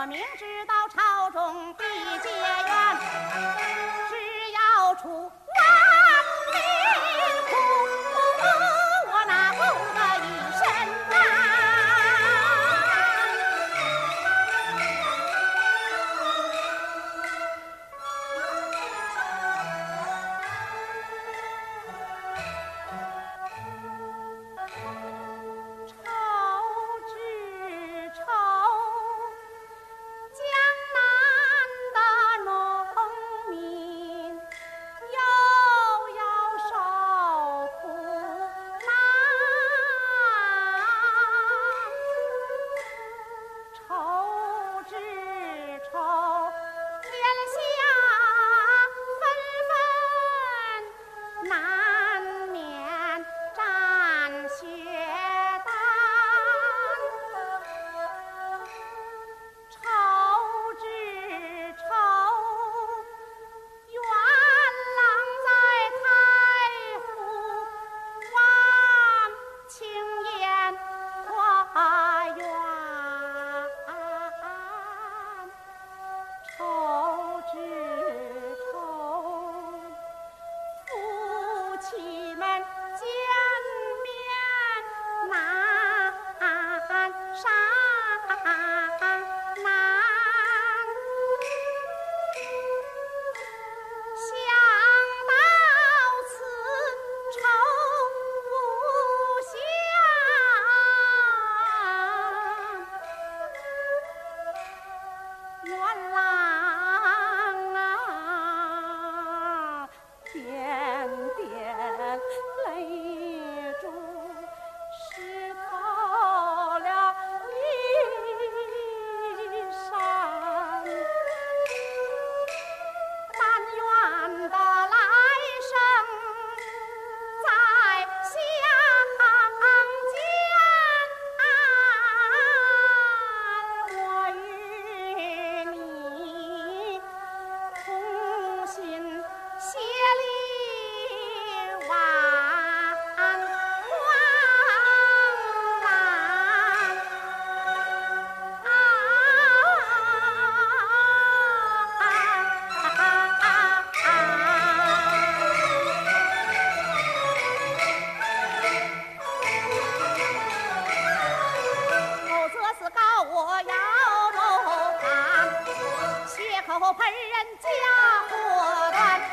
我明知道朝中必结怨只要出原来。家和团